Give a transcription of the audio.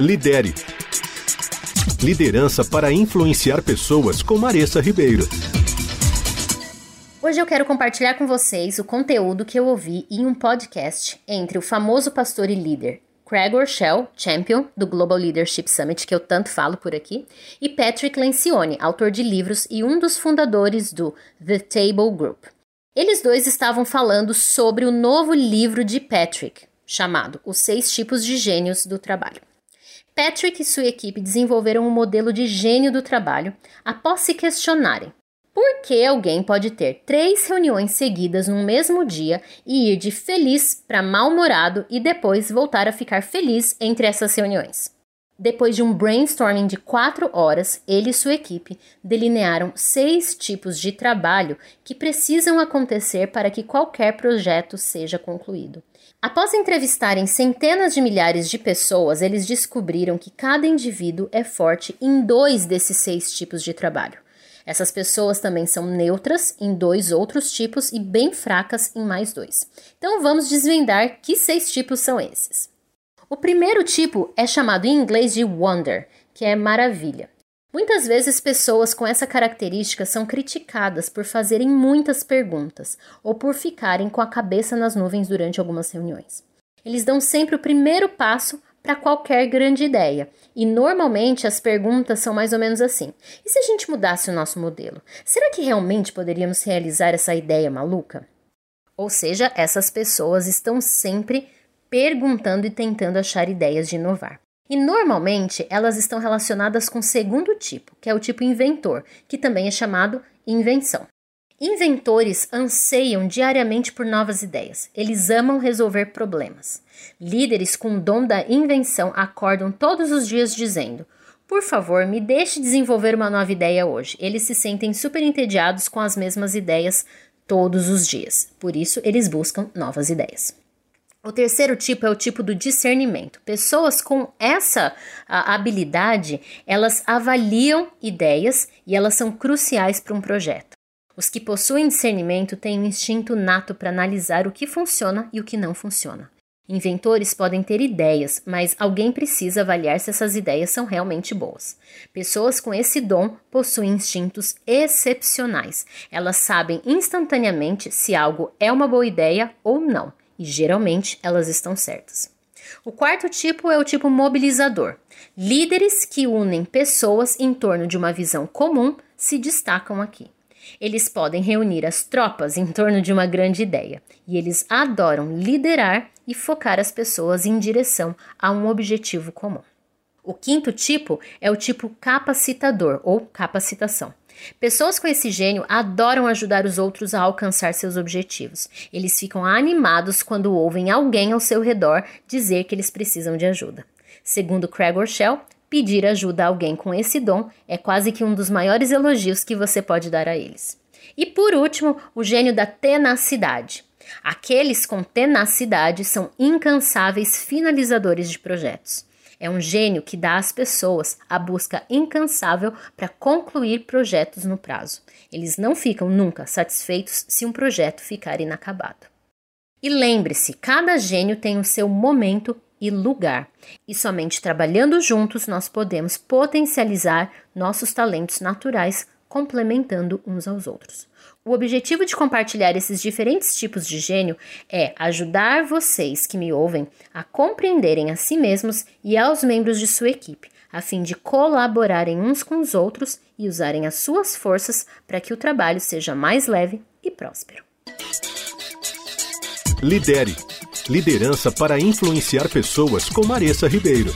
Lidere. Liderança para influenciar pessoas com Maressa Ribeiro. Hoje eu quero compartilhar com vocês o conteúdo que eu ouvi em um podcast entre o famoso pastor e líder Craig Rochelle, champion do Global Leadership Summit, que eu tanto falo por aqui, e Patrick Lencioni, autor de livros e um dos fundadores do The Table Group. Eles dois estavam falando sobre o novo livro de Patrick, chamado Os Seis Tipos de Gênios do Trabalho. Patrick e sua equipe desenvolveram um modelo de gênio do trabalho após se questionarem por que alguém pode ter três reuniões seguidas no mesmo dia e ir de feliz para mal-humorado e depois voltar a ficar feliz entre essas reuniões? Depois de um brainstorming de quatro horas, ele e sua equipe delinearam seis tipos de trabalho que precisam acontecer para que qualquer projeto seja concluído. Após entrevistarem centenas de milhares de pessoas, eles descobriram que cada indivíduo é forte em dois desses seis tipos de trabalho. Essas pessoas também são neutras em dois outros tipos e bem fracas em mais dois. Então vamos desvendar que seis tipos são esses. O primeiro tipo é chamado em inglês de wonder, que é maravilha. Muitas vezes pessoas com essa característica são criticadas por fazerem muitas perguntas ou por ficarem com a cabeça nas nuvens durante algumas reuniões. Eles dão sempre o primeiro passo para qualquer grande ideia. E normalmente as perguntas são mais ou menos assim: e se a gente mudasse o nosso modelo? Será que realmente poderíamos realizar essa ideia maluca? Ou seja, essas pessoas estão sempre perguntando e tentando achar ideias de inovar. E normalmente elas estão relacionadas com o segundo tipo, que é o tipo inventor, que também é chamado invenção. Inventores anseiam diariamente por novas ideias. Eles amam resolver problemas. Líderes com o dom da invenção acordam todos os dias dizendo: Por favor, me deixe desenvolver uma nova ideia hoje. Eles se sentem super entediados com as mesmas ideias todos os dias. Por isso, eles buscam novas ideias. O terceiro tipo é o tipo do discernimento. Pessoas com essa habilidade, elas avaliam ideias e elas são cruciais para um projeto. Os que possuem discernimento têm um instinto nato para analisar o que funciona e o que não funciona. Inventores podem ter ideias, mas alguém precisa avaliar se essas ideias são realmente boas. Pessoas com esse dom possuem instintos excepcionais. Elas sabem instantaneamente se algo é uma boa ideia ou não, e geralmente elas estão certas. O quarto tipo é o tipo mobilizador. Líderes que unem pessoas em torno de uma visão comum se destacam aqui. Eles podem reunir as tropas em torno de uma grande ideia e eles adoram liderar e focar as pessoas em direção a um objetivo comum. O quinto tipo é o tipo capacitador ou capacitação. Pessoas com esse gênio adoram ajudar os outros a alcançar seus objetivos. Eles ficam animados quando ouvem alguém ao seu redor dizer que eles precisam de ajuda. Segundo Craig Rochelle, Pedir ajuda a alguém com esse dom é quase que um dos maiores elogios que você pode dar a eles. E por último, o gênio da tenacidade. Aqueles com tenacidade são incansáveis finalizadores de projetos. É um gênio que dá às pessoas a busca incansável para concluir projetos no prazo. Eles não ficam nunca satisfeitos se um projeto ficar inacabado. E lembre-se, cada gênio tem o seu momento e lugar. E somente trabalhando juntos nós podemos potencializar nossos talentos naturais, complementando uns aos outros. O objetivo de compartilhar esses diferentes tipos de gênio é ajudar vocês que me ouvem a compreenderem a si mesmos e aos membros de sua equipe, a fim de colaborarem uns com os outros e usarem as suas forças para que o trabalho seja mais leve e próspero. Lidere Liderança para influenciar pessoas com Maressa Ribeiro.